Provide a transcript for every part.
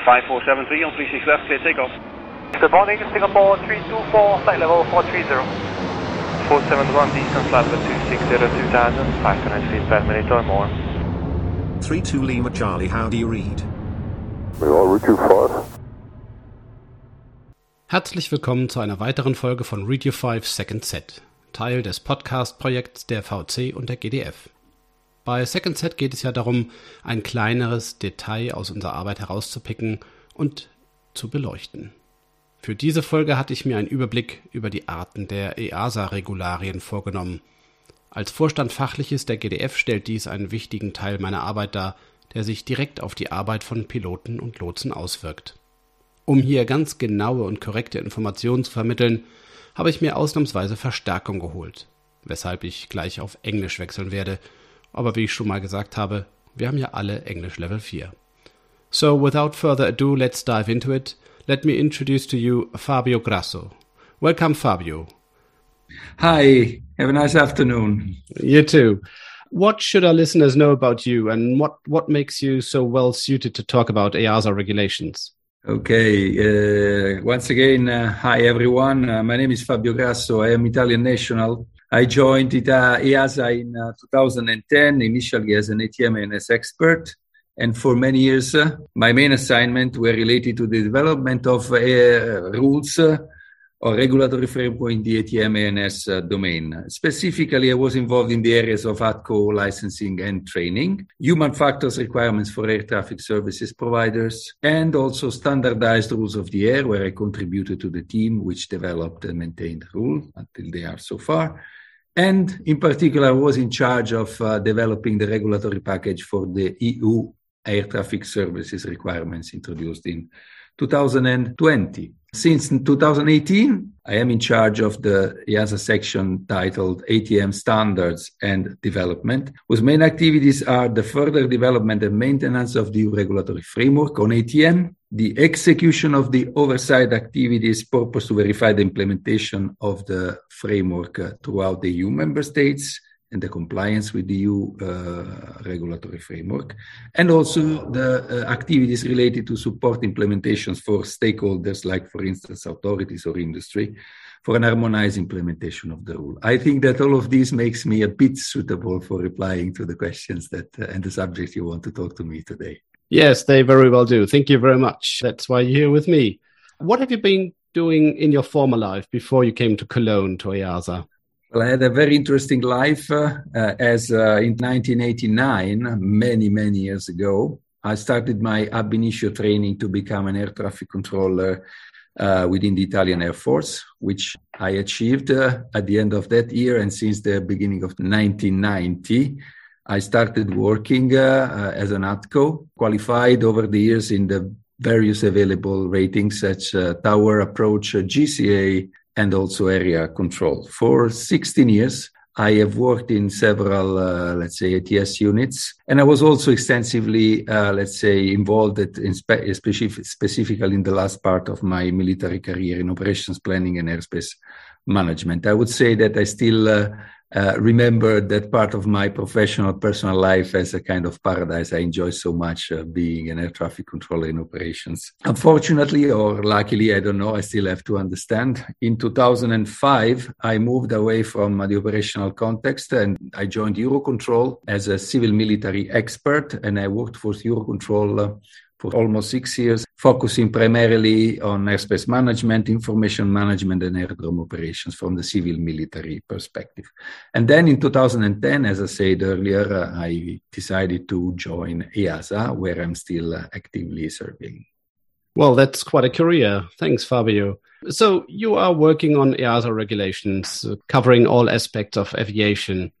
5473 on 36 left, clear takeoff. Good morning, Singapore 324, flight level 430. 471 distance level 260 2000, 500 feet per minute or more. 32 Lima Charlie, how do you read? We are route 25. Herzlich willkommen zu einer weiteren Folge von Radio 5 Second Set, Teil des Podcast-Projekts der VC und der GDF. Bei Second Set geht es ja darum, ein kleineres Detail aus unserer Arbeit herauszupicken und zu beleuchten. Für diese Folge hatte ich mir einen Überblick über die Arten der EASA-Regularien vorgenommen. Als Vorstand Fachliches der GDF stellt dies einen wichtigen Teil meiner Arbeit dar, der sich direkt auf die Arbeit von Piloten und Lotsen auswirkt. Um hier ganz genaue und korrekte Informationen zu vermitteln, habe ich mir ausnahmsweise Verstärkung geholt, weshalb ich gleich auf Englisch wechseln werde – aber wie ich schon mal gesagt habe, wir haben ja alle Englisch Level 4. So without further ado, let's dive into it. Let me introduce to you Fabio Grasso. Welcome, Fabio. Hi, have a nice afternoon. You too. What should our listeners know about you and what, what makes you so well suited to talk about EASA regulations? Okay, uh, once again, uh, hi everyone. Uh, my name is Fabio Grasso. I am Italian national. I joined ITA, EASA in uh, 2010, initially as an ATM ANS expert. And for many years, uh, my main assignment were related to the development of uh, rules uh, or regulatory framework in the ATM ANS uh, domain. Specifically, I was involved in the areas of ATCO licensing and training, human factors requirements for air traffic services providers, and also standardized rules of the air, where I contributed to the team which developed and maintained the rule until they are so far and in particular, I was in charge of uh, developing the regulatory package for the EU air traffic services requirements introduced in 2020. Since 2018, I am in charge of the EASA section titled ATM Standards and Development, whose main activities are the further development and maintenance of the regulatory framework on ATM, the execution of the oversight activities purpose to verify the implementation of the framework uh, throughout the EU member states, and the compliance with the EU uh, regulatory framework, and also the uh, activities related to support implementations for stakeholders, like, for instance, authorities or industry, for an harmonized implementation of the rule. I think that all of this makes me a bit suitable for replying to the questions that uh, and the subject you want to talk to me today. Yes, they very well do. Thank you very much. That's why you're here with me. What have you been doing in your former life before you came to Cologne to EASA? Well, I had a very interesting life uh, uh, as uh, in 1989, many, many years ago. I started my ab initio training to become an air traffic controller uh, within the Italian Air Force, which I achieved uh, at the end of that year. And since the beginning of 1990, I started working uh, as an ATCO, qualified over the years in the various available ratings such uh, tower approach GCA and also area control. For 16 years, I have worked in several, uh, let's say, ATS units, and I was also extensively, uh, let's say, involved in spe- specific, specifically in the last part of my military career in operations planning and airspace management. I would say that I still uh, uh, remember that part of my professional personal life as a kind of paradise. I enjoy so much uh, being an air traffic controller in operations. Unfortunately, or luckily, I don't know, I still have to understand. In 2005, I moved away from the operational context and I joined Eurocontrol as a civil military expert, and I worked for Eurocontrol uh, for almost six years, focusing primarily on airspace management, information management, and aerodrome operations from the civil military perspective. And then in 2010, as I said earlier, I decided to join EASA, where I'm still actively serving. Well, that's quite a career. Thanks, Fabio. So you are working on EASA regulations covering all aspects of aviation.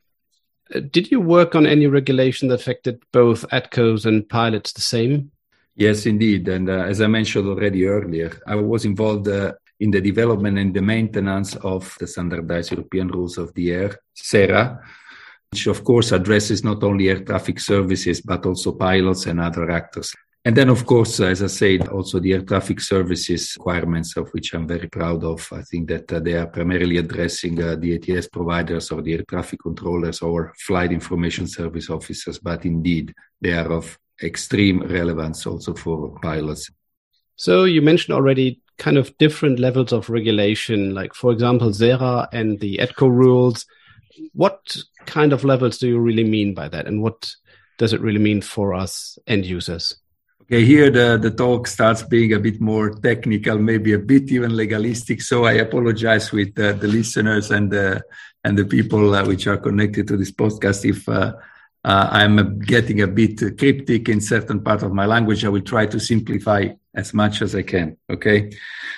Did you work on any regulation that affected both ATCOs and pilots the same? Yes, indeed. And uh, as I mentioned already earlier, I was involved uh, in the development and the maintenance of the standardized European rules of the air, SERA, which of course addresses not only air traffic services, but also pilots and other actors. And then, of course, as I said, also the air traffic services requirements, of which I'm very proud of. I think that uh, they are primarily addressing uh, the ATS providers or the air traffic controllers or flight information service officers, but indeed they are of extreme relevance also for pilots. So you mentioned already kind of different levels of regulation, like for example, SERA and the ATCO rules. What kind of levels do you really mean by that? And what does it really mean for us end users? Okay, here the, the talk starts being a bit more technical, maybe a bit even legalistic. So I apologize with uh, the listeners and the and the people uh, which are connected to this podcast if uh, uh I'm getting a bit cryptic in certain part of my language. I will try to simplify as much as I can. Okay,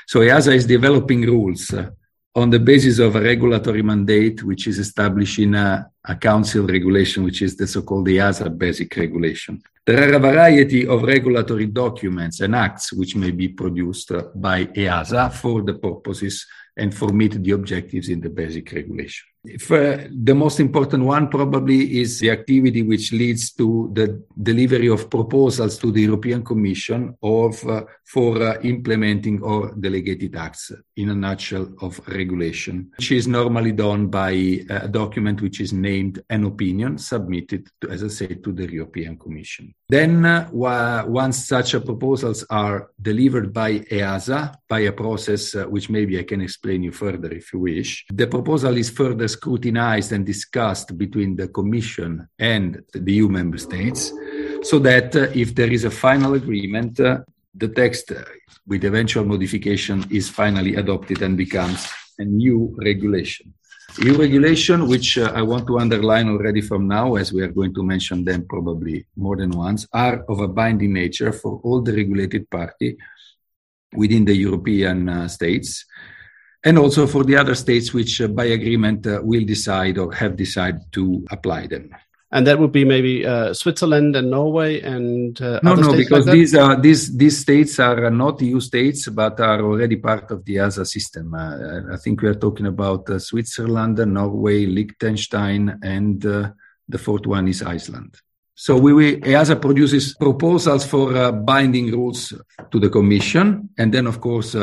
so EASA is developing rules uh, on the basis of a regulatory mandate, which is established in a, a council regulation, which is the so-called EASA basic regulation. There are a variety of regulatory documents and acts which may be produced by EASA for the purposes and for meet the objectives in the basic regulation. If, uh, the most important one probably is the activity which leads to the delivery of proposals to the European Commission of uh, for uh, implementing or delegated acts in a nutshell of regulation, which is normally done by uh, a document which is named an opinion submitted, to, as I said, to the European Commission. Then, once such proposals are delivered by EASA by a process uh, which maybe I can explain you further if you wish, the proposal is further scrutinized and discussed between the Commission and the EU member states, so that uh, if there is a final agreement, uh, the text with eventual modification is finally adopted and becomes a new regulation. EU regulation, which uh, I want to underline already from now, as we are going to mention them probably more than once, are of a binding nature for all the regulated party within the European uh, states and also for the other states which uh, by agreement uh, will decide or have decided to apply them and that would be maybe uh, Switzerland and Norway and uh, no, no, because like these are these these states are not EU states but are already part of the EASA system. Uh, I think we are talking about uh, Switzerland, Norway, Liechtenstein, and uh, the fourth one is Iceland. So we, we EASA produces proposals for uh, binding rules to the Commission, and then of course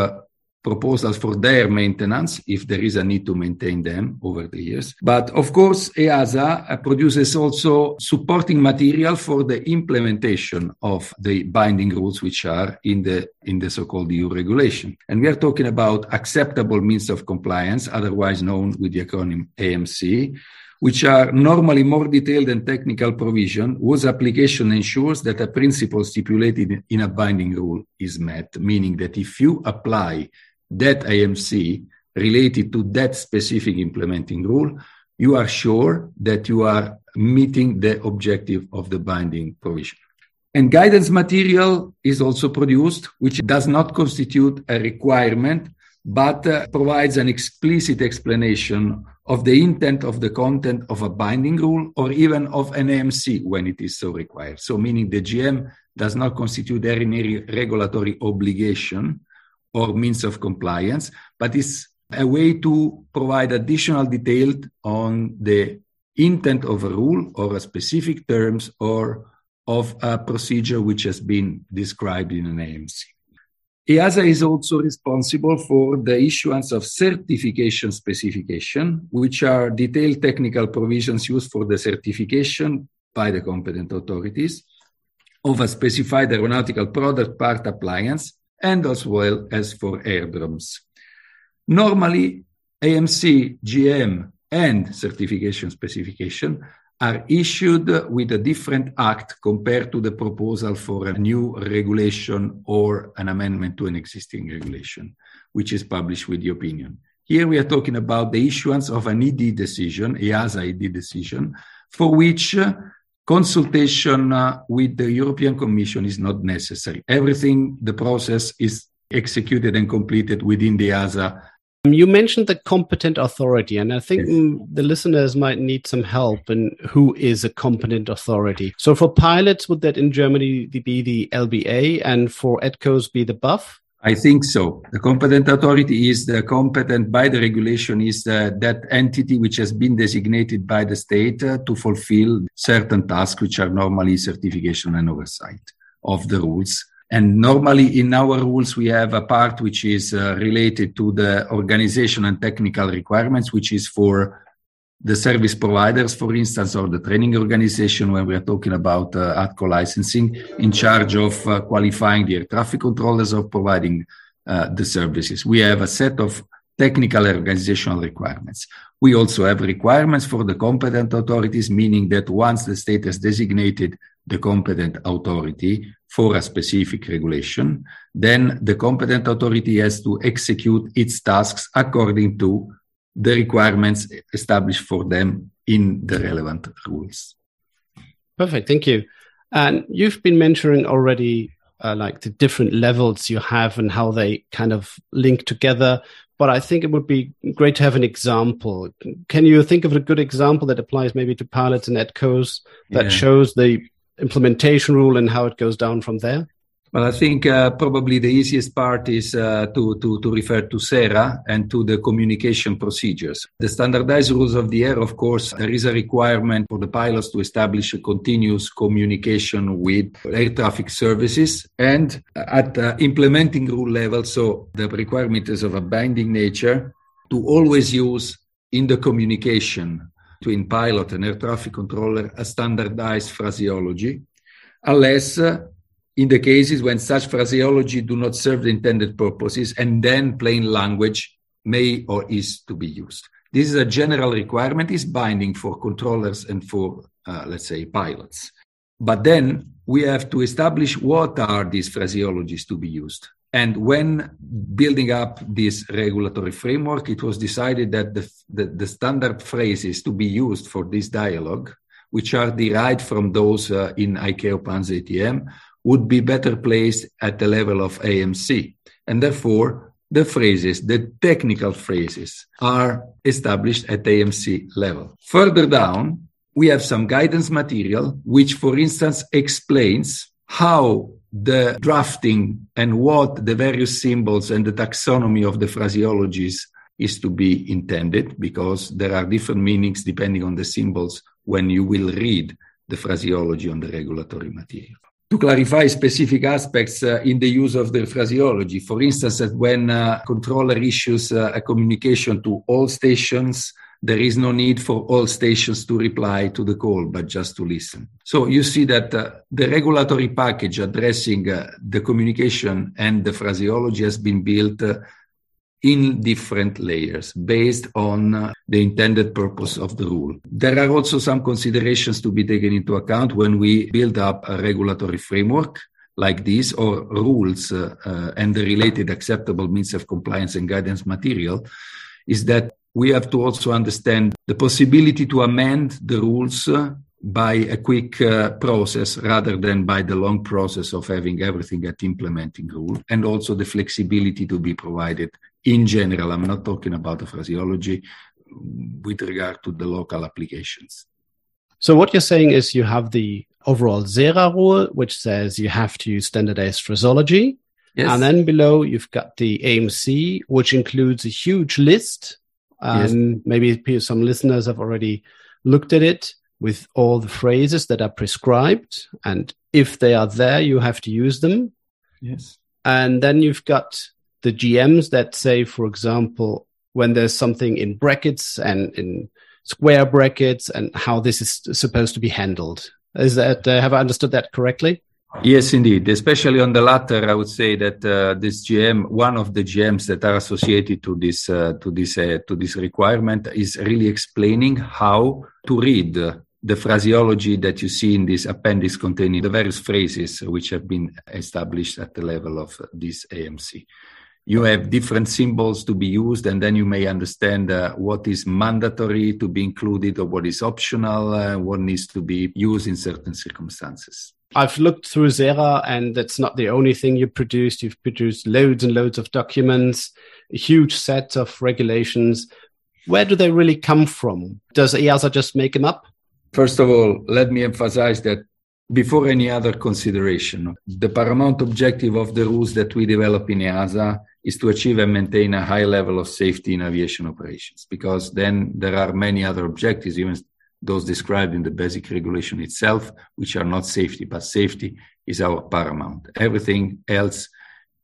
proposals for their maintenance if there is a need to maintain them over the years. But of course, EASA produces also supporting material for the implementation of the binding rules which are in the in the so-called EU regulation. And we are talking about acceptable means of compliance, otherwise known with the acronym AMC, which are normally more detailed and technical provision whose application ensures that a principle stipulated in a binding rule is met, meaning that if you apply that AMC related to that specific implementing rule, you are sure that you are meeting the objective of the binding provision. And guidance material is also produced, which does not constitute a requirement, but uh, provides an explicit explanation of the intent of the content of a binding rule or even of an AMC when it is so required. So, meaning the GM does not constitute any regulatory obligation, or means of compliance, but it's a way to provide additional detail on the intent of a rule or a specific terms or of a procedure which has been described in an AMC. EASA is also responsible for the issuance of certification specification, which are detailed technical provisions used for the certification by the competent authorities of a specified aeronautical product part appliance and as well as for airdromes. Normally, AMC, GM, and certification specification are issued with a different act compared to the proposal for a new regulation or an amendment to an existing regulation, which is published with the opinion. Here we are talking about the issuance of an ED decision, EASA ED decision, for which consultation uh, with the European Commission is not necessary. Everything, the process is executed and completed within the EASA. You mentioned the competent authority, and I think yes. the listeners might need some help in who is a competent authority. So, for pilots, would that in Germany be the LBA, and for ATCOs be the BAF? I think so. The competent authority is the competent by the regulation is the, that entity which has been designated by the state uh, to fulfill certain tasks, which are normally certification and oversight of the rules. And normally in our rules, we have a part which is uh, related to the organization and technical requirements, which is for the service providers, for instance, or the training organization when we are talking about uh, ATCO licensing in charge of uh, qualifying the air traffic controllers or providing uh, the services. We have a set of technical organizational requirements. We also have requirements for the competent authorities, meaning that once the state has designated the competent authority for a specific regulation, then the competent authority has to execute its tasks according to the requirements established for them in the relevant rules. Perfect, thank you. And you've been mentioning already uh, like the different levels you have and how they kind of link together. But I think it would be great to have an example. Can you think of a good example that applies maybe to pilots and ATCOs that yeah. shows the implementation rule and how it goes down from there? Well, I think uh, probably the easiest part is uh, to, to, to refer to SERA and to the communication procedures. The standardized rules of the air, of course, there is a requirement for the pilots to establish a continuous communication with air traffic services. And at the implementing rule level, so the requirement is of a binding nature to always use in the communication between pilot and air traffic controller a standardized phraseology, unless uh, in the cases when such phraseology do not serve the intended purposes, and then plain language may or is to be used. This is a general requirement, is binding for controllers and for, uh, let's say, pilots. But then we have to establish what are these phraseologies to be used. And when building up this regulatory framework, it was decided that the, the, the standard phrases to be used for this dialogue, which are derived from those uh, in ICAO PANS ATM, would be better placed at the level of AMC. And therefore, the phrases, the technical phrases, are established at AMC level. Further down, we have some guidance material, which, for instance, explains how the drafting and what the various symbols and the taxonomy of the phraseologies is to be intended, because there are different meanings depending on the symbols when you will read the phraseology on the regulatory material to clarify specific aspects uh, in the use of the phraseology. For instance, when a controller issues uh, a communication to all stations, there is no need for all stations to reply to the call, but just to listen. So you see that uh, the regulatory package addressing uh, the communication and the phraseology has been built uh, in different layers based on uh, the intended purpose of the rule. There are also some considerations to be taken into account when we build up a regulatory framework like this or rules uh, uh, and the related acceptable means of compliance and guidance material is that we have to also understand the possibility to amend the rules uh, by a quick uh, process rather than by the long process of having everything at implementing rule and also the flexibility to be provided in general. I'm not talking about the phraseology mm, with regard to the local applications. So what you're saying is you have the overall SERA rule, which says you have to use standardized phraseology. Yes. And then below you've got the AMC, which includes a huge list. And yes. maybe some listeners have already looked at it with all the phrases that are prescribed. And if they are there, you have to use them. Yes. And then you've got the GMs that say, for example, when there's something in brackets and in square brackets and how this is supposed to be handled. Is that, uh, have I understood that correctly? Yes, indeed. Especially on the latter, I would say that uh, this GM, one of the GMs that are associated to this uh, to this uh, to this requirement, is really explaining how to read the phraseology that you see in this appendix containing the various phrases which have been established at the level of this AMC you have different symbols to be used, and then you may understand uh, what is mandatory to be included or what is optional, uh, what needs to be used in certain circumstances. I've looked through SERA, and that's not the only thing you produced. You've produced loads and loads of documents, a huge set of regulations. Where do they really come from? Does EASA just make them up? First of all, let me emphasize that before any other consideration, the paramount objective of the rules that we develop in EASA is to achieve and maintain a high level of safety in aviation operations, because then there are many other objectives, even those described in the basic regulation itself, which are not safety, but safety is our paramount. Everything else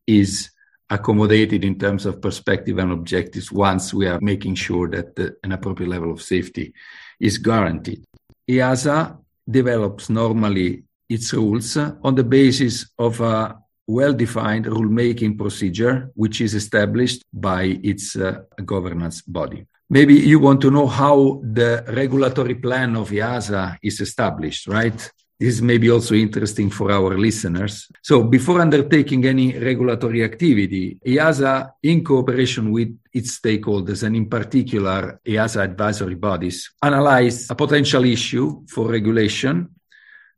is accommodated in terms of perspective and objectives once we are making sure that the, an appropriate level of safety is guaranteed. EASA develops normally its rules on the basis of a well-defined rulemaking procedure, which is established by its uh, governance body. Maybe you want to know how the regulatory plan of EASA is established, right? This may be also interesting for our listeners. So before undertaking any regulatory activity, EASA, in cooperation with its stakeholders and in particular EASA advisory bodies, analyze a potential issue for regulation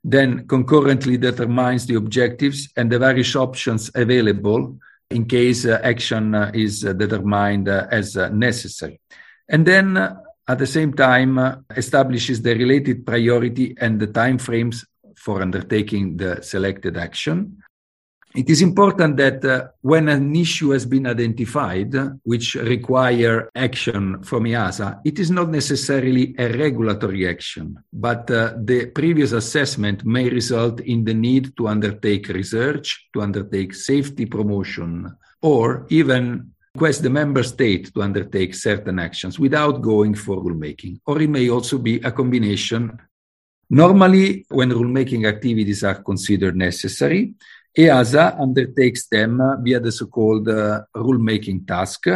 then concurrently determines the objectives and the various options available in case uh, action uh, is uh, determined uh, as uh, necessary. And then uh, at the same time establishes the related priority and the timeframes for undertaking the selected action it is important that uh, when an issue has been identified, which require action from EASA, it is not necessarily a regulatory action, but uh, the previous assessment may result in the need to undertake research, to undertake safety promotion, or even request the member state to undertake certain actions without going for rulemaking. Or it may also be a combination. Normally, when rulemaking activities are considered necessary, EASA undertakes them via the so-called uh, rulemaking task.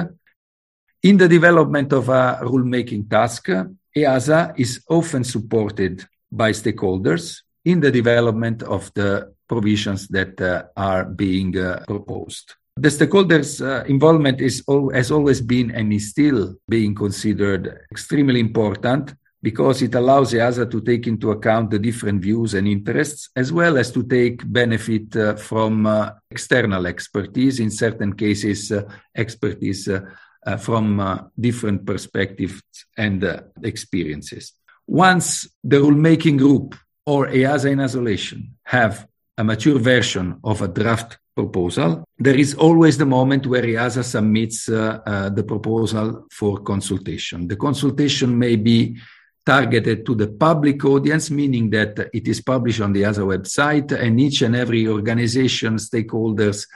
In the development of a rulemaking task, EASA is often supported by stakeholders in the development of the provisions that uh, are being uh, proposed. The stakeholders' uh, involvement is al- has always been and is still being considered extremely important because it allows EASA to take into account the different views and interests, as well as to take benefit uh, from uh, external expertise, in certain cases, uh, expertise uh, uh, from uh, different perspectives and experiences. Once the rulemaking group or EASA in isolation have a mature version of a draft proposal, there is always the moment where EASA submits the proposal for consultation. The consultation may be targeted to the public audience, meaning that it is published on the EASA website and each and every organization, stakeholders,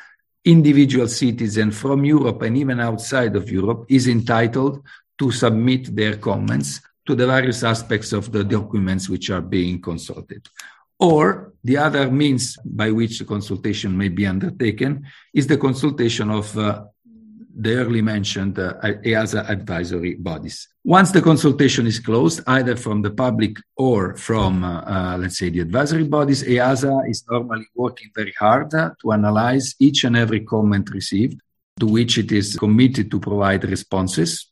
individual citizen from Europe and even outside of Europe is entitled to submit their comments to the various aspects of the documents which are being consulted. Or the other means by which the consultation may be undertaken is the consultation of uh, the early mentioned uh, EASA advisory bodies. Once the consultation is closed, either from the public or from, uh, uh, let's say, the advisory bodies, EASA is normally working very hard uh, to analyze each and every comment received, to which it is committed to provide responses.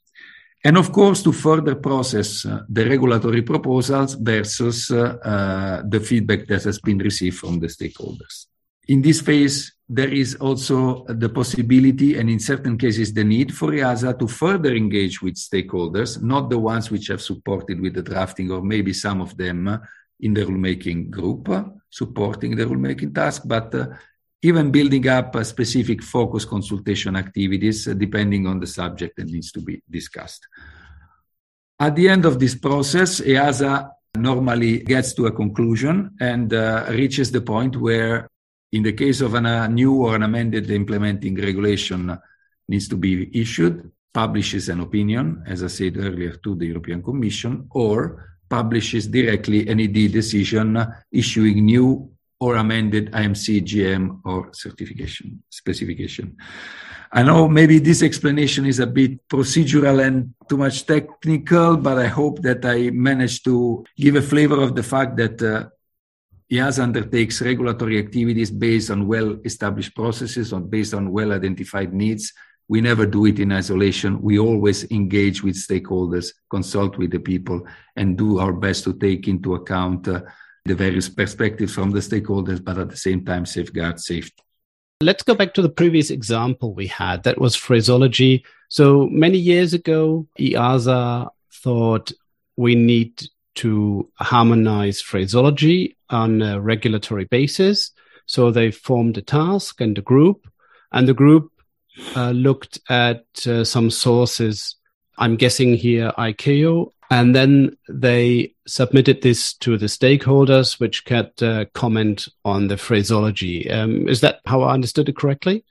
And of course, to further process uh, the regulatory proposals versus uh, the feedback that has been received from the stakeholders. In this phase, there is also the possibility and in certain cases the need for EASA to further engage with stakeholders, not the ones which have supported with the drafting or maybe some of them in the rulemaking group supporting the rulemaking task, but uh, even building up specific focus consultation activities uh, depending on the subject that needs to be discussed. At the end of this process, EASA normally gets to a conclusion and uh, reaches the point where in the case of a new or an amended implementing regulation needs to be issued, publishes an opinion, as I said earlier, to the European Commission, or publishes directly an ED decision issuing new or amended AMC GM or certification specification. I know maybe this explanation is a bit procedural and too much technical, but I hope that I managed to give a flavor of the fact that uh, EASA undertakes regulatory activities based on well-established processes or based on well-identified needs. We never do it in isolation. We always engage with stakeholders, consult with the people, and do our best to take into account uh, the various perspectives from the stakeholders, but at the same time safeguard safety. Let's go back to the previous example we had. That was phraseology. So many years ago, EASA thought we need to harmonize phraseology on a regulatory basis. So they formed a task and a group, and the group uh, looked at uh, some sources. I'm guessing here ICAO, and then they submitted this to the stakeholders, which could uh, comment on the phraseology. Um, is that how I understood it correctly?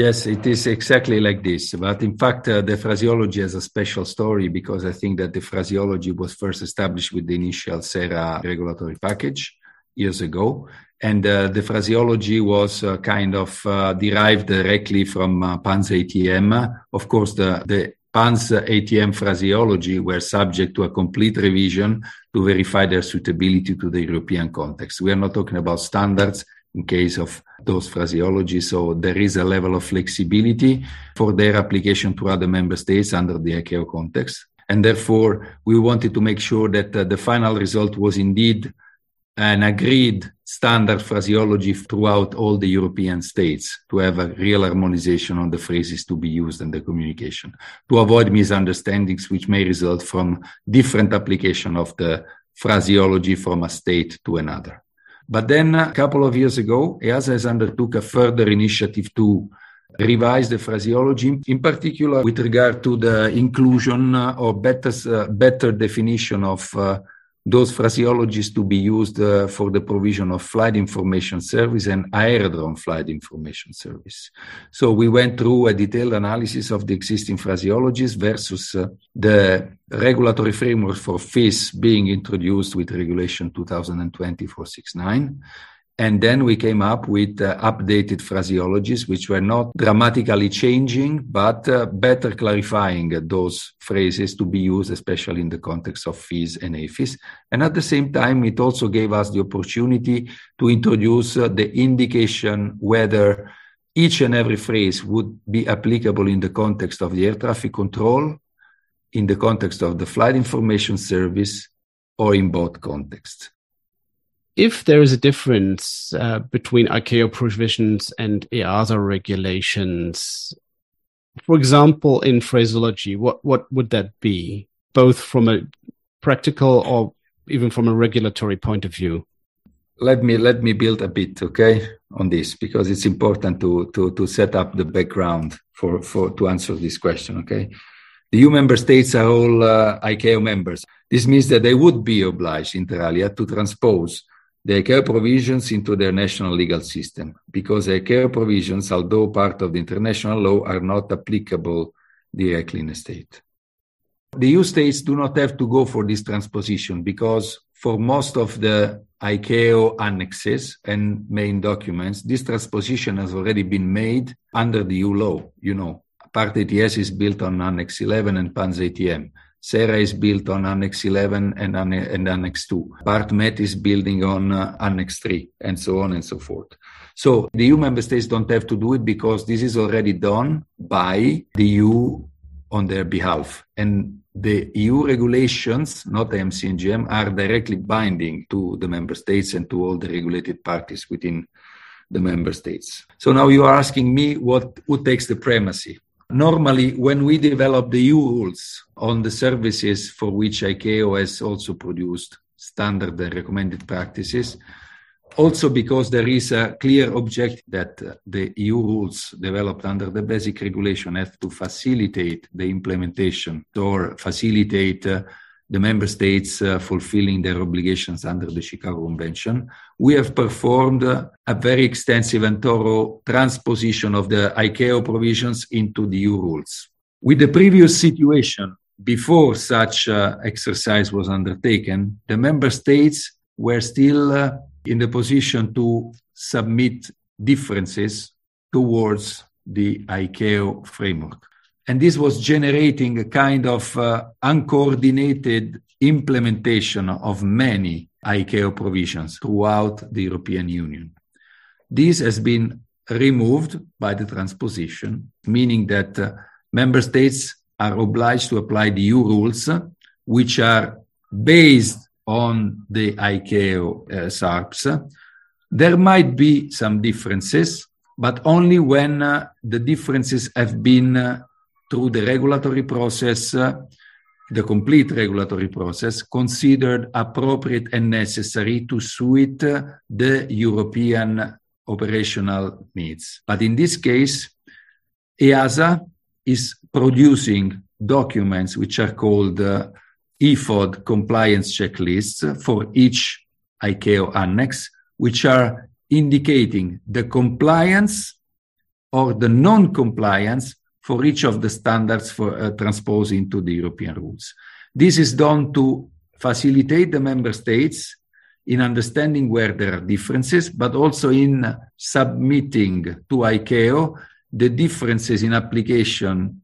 Yes, it is exactly like this. But in fact, uh, the phraseology has a special story because I think that the phraseology was first established with the initial SERA regulatory package years ago. And uh, the phraseology was uh, kind of uh, derived directly from uh, PANS ATM. Of course, the, the PANS ATM phraseology were subject to a complete revision to verify their suitability to the European context. We are not talking about standards in case of those phraseology. So there is a level of flexibility for their application to other member states under the ICAO context. And therefore, we wanted to make sure that uh, the final result was indeed an agreed standard phraseology throughout all the European states to have a real harmonization on the phrases to be used in the communication, to avoid misunderstandings which may result from different application of the phraseology from a state to another. But then a couple of years ago, EASA has undertook a further initiative to revise the phraseology, in particular with regard to the inclusion or better, uh, better definition of uh, those phraseologies to be used uh, for the provision of flight information service and aerodrome flight information service. So we went through a detailed analysis of the existing phraseologies versus uh, the regulatory framework for FIS being introduced with regulation 2020-469 and then we came up with uh, updated phraseologies, which were not dramatically changing, but uh, better clarifying those phrases to be used, especially in the context of FIS and AFIS. And at the same time, it also gave us the opportunity to introduce uh, the indication whether each and every phrase would be applicable in the context of the air traffic control, in the context of the flight information service, or in both contexts if there is a difference uh, between ICAO provisions and EASA regulations, for example, in phraseology, what, what would that be, both from a practical or even from a regulatory point of view? Let me let me build a bit, okay, on this because it's important to to to set up the background for for to answer this question, okay. The EU member states are all uh, ICAO members. This means that they would be obliged, inter alia, to transpose the ICAO provisions into their national legal system because ICAO provisions, although part of the international law, are not applicable directly in a state. The EU states do not have to go for this transposition because for most of the ICAO annexes and main documents, this transposition has already been made under the EU law. You know, Part ATS is built on Annex 11 and PANS ATM. SERA is built on Annex 11 and, and Annex 2. Part MET is building on uh, Annex 3, and so on and so forth. So the EU member states don't have to do it because this is already done by the EU on their behalf. And the EU regulations, not the MCNGM, are directly binding to the member states and to all the regulated parties within the member states. So now you are asking me what who takes the primacy. Normally, when we develop the EU rules on the services for which ICAO has also produced standard and recommended practices, also because there is a clear objective that the EU rules developed under the basic regulation have to facilitate the implementation or facilitate uh, the member states uh, fulfilling their obligations under the Chicago Convention, we have performed uh, a very extensive and thorough transposition of the ICAO provisions into the EU rules. With the previous situation, before such uh, exercise was undertaken, the member states were still uh, in the position to submit differences towards the ICAO framework. And this was generating a kind of uh, uncoordinated implementation of many ICAO provisions throughout the European Union. This has been removed by the transposition, meaning that uh, member states are obliged to apply the EU rules, which are based on the ICAO uh, SARPs. There might be some differences, but only when uh, the differences have been uh, through the regulatory process, uh, the complete regulatory process, considered appropriate and necessary to suit uh, the European operational needs. But in this case, EASA is producing documents which are called uh, EFOD compliance checklists for each ICAO annex, which are indicating the compliance or the non-compliance for each of the standards for uh, transposing into the European rules. This is done to facilitate the member states in understanding where there are differences, but also in submitting to ICAO the differences in application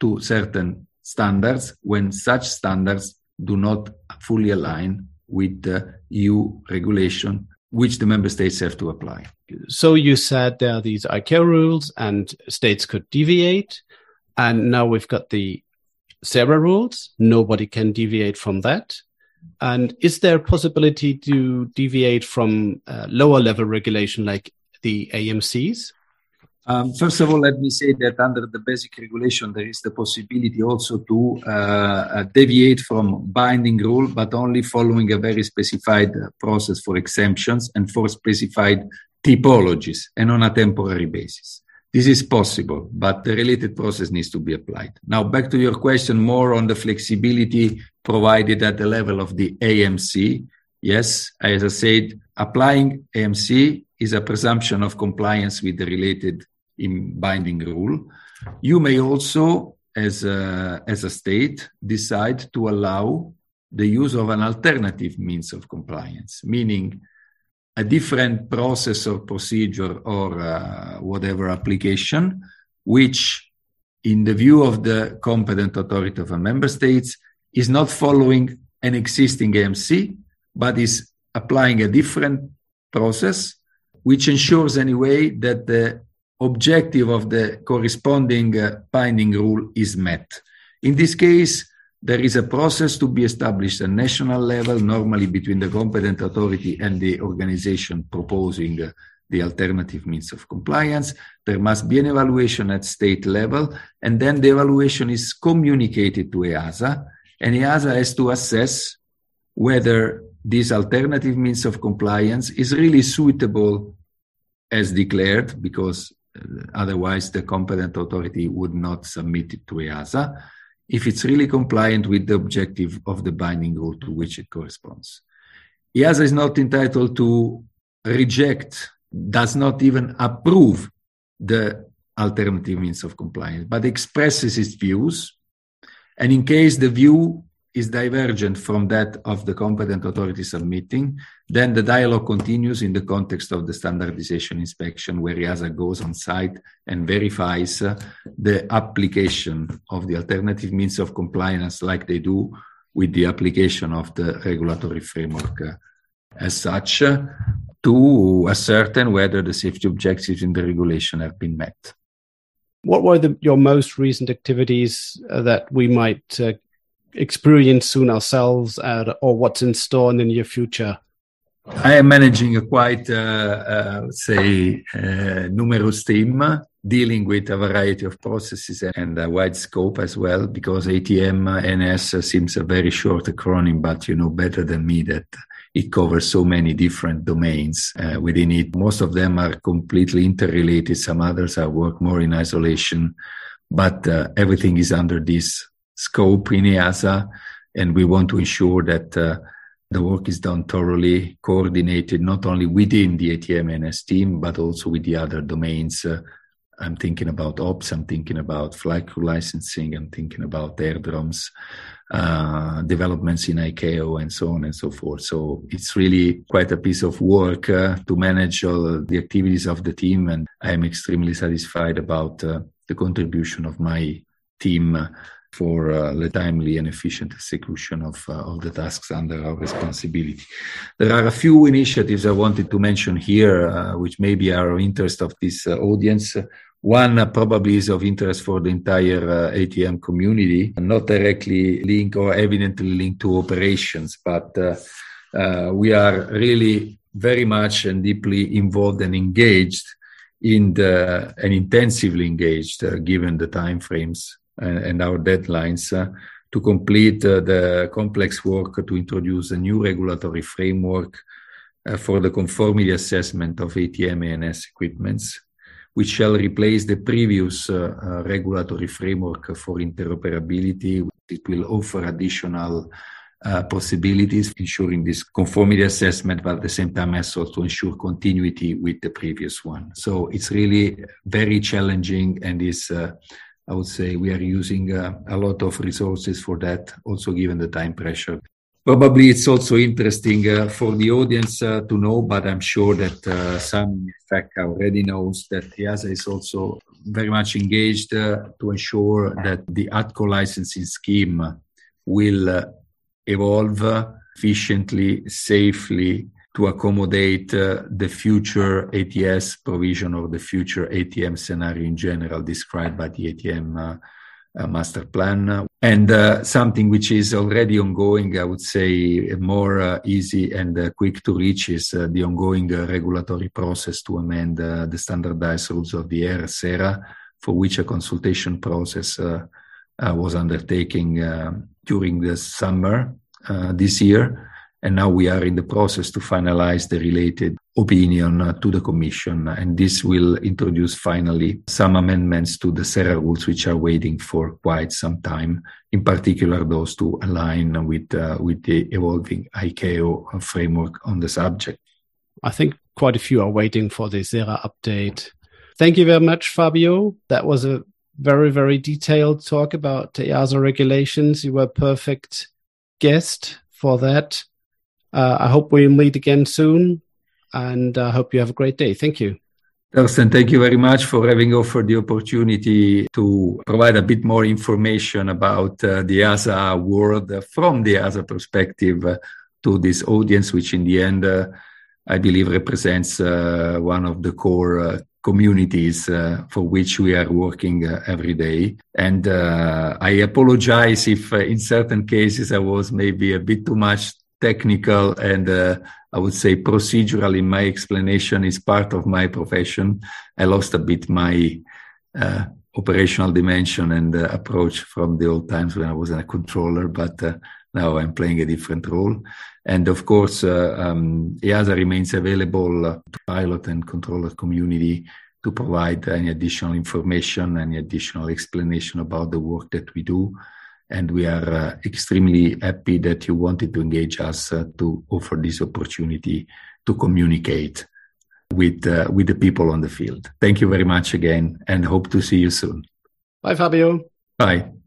to certain standards when such standards do not fully align with the EU regulation which the member states have to apply. So you said there are these ICAO rules and states could deviate. And now we've got the SERA rules. Nobody can deviate from that. And is there a possibility to deviate from uh, lower level regulation like the AMCs? Um, first of all, let me say that under the basic regulation, there is the possibility also to uh, uh, deviate from binding rule, but only following a very specified process for exemptions and for specified typologies and on a temporary basis. This is possible, but the related process needs to be applied. Now, back to your question more on the flexibility provided at the level of the AMC. Yes, as I said, applying AMC is a presumption of compliance with the related in binding rule. You may also, as a, as a state, decide to allow the use of an alternative means of compliance, meaning a different process or procedure or uh, whatever application, which, in the view of the competent authority of a member state, is not following an existing AMC, but is applying a different process, which ensures anyway that the objective of the corresponding uh, binding rule is met. In this case, there is a process to be established at national level, normally between the competent authority and the organization proposing uh, the alternative means of compliance. There must be an evaluation at state level, and then the evaluation is communicated to EASA, and EASA has to assess whether this alternative means of compliance is really suitable as declared, because otherwise the competent authority would not submit it to EASA if it's really compliant with the objective of the binding rule to which it corresponds. EASA is not entitled to reject, does not even approve the alternative means of compliance, but expresses its views. And in case the view is divergent from that of the competent authority submitting, then the dialogue continues in the context of the standardization inspection, where EASA goes on site and verifies uh, the application of the alternative means of compliance, like they do with the application of the regulatory framework uh, as such, uh, to ascertain whether the safety objectives in the regulation have been met. What were the, your most recent activities uh, that we might uh, experience soon ourselves or what's in store in the near future? I am managing a quite, uh, uh, say, uh, numerous team dealing with a variety of processes and a wide scope as well, because ATM ANS seems a very short acronym, but you know better than me that it covers so many different domains uh, within it. Most of them are completely interrelated. Some others are work more in isolation, but uh, everything is under this scope in EASA, and we want to ensure that uh, the work is done thoroughly, coordinated not only within the ATM-ANS team, but also with the other domains. Uh, I'm thinking about ops, I'm thinking about flight crew licensing, I'm thinking about airdromes, uh, developments in ICAO, and so on and so forth. So it's really quite a piece of work uh, to manage all the activities of the team, and I'm extremely satisfied about uh, the contribution of my team for uh, the timely and efficient execution of, uh, of the tasks under our responsibility. There are a few initiatives I wanted to mention here, uh, which maybe are of interest of this uh, audience. One uh, probably is of interest for the entire uh, ATM community, not directly linked or evidently linked to operations, but we are really very much and deeply involved and engaged in the and intensively engaged given the time frames and, and our deadlines uh, to complete uh, the complex work to introduce a new regulatory framework uh, for the conformity assessment of ATM ANS equipments, which shall replace the previous regulatory framework for interoperability. It will offer additional uh, possibilities, ensuring this conformity assessment, but at the same time also to ensure continuity with the previous one. So it's really very challenging and is, uh, I would say, we are using uh, a lot of resources for that, also given the time pressure. Probably it's also interesting uh, for the audience uh, to know, but I'm sure that uh, some in fact already knows that EASA is also very much engaged to ensure that the ATCO licensing scheme will evolve efficiently, safely to accommodate uh, the future ATS provision or the future ATM scenario in general described by the ATM uh, uh, master plan. And uh, something which is already ongoing, I would say more uh, easy and uh, quick to reach is the ongoing regulatory process to amend the standardized rules of the air, SERA, for which a consultation process was undertaken during the summer this year. And now we are in the process to finalize the related opinion uh, to the Commission. And this will introduce finally some amendments to the SERA rules, which are waiting for quite some time, in particular those to align with, uh, with the evolving ICAO framework on the subject. I think quite a few are waiting for the SERA update. Thank you very much, Fabio. That was a very, very detailed talk about the EASA regulations. You were a perfect guest for that. Uh, I hope we meet again soon, and I hope you have a great day. Thank you. Thorsten, thank you very much for having offered the opportunity to provide a bit more information about uh, the EASA world from the EASA perspective uh, to this audience, which in the end, uh, I believe represents uh, one of the core uh, communities uh, for which we are working uh, every day. And uh, I apologize if uh, in certain cases I was maybe a bit too much technical and uh, I would say procedural in my explanation is part of my profession. I lost a bit my uh, operational dimension and approach from the old times when I was a controller, but now I'm playing a different role. And of course, uh, um, EASA remains available uh, to pilot and controller community to provide any additional information, any additional explanation about the work that we do. And we are uh, extremely happy that you wanted to engage us uh, to offer this opportunity to communicate with, uh, with the people on the field. Thank you very much again and hope to see you soon. Bye, Fabio. Bye.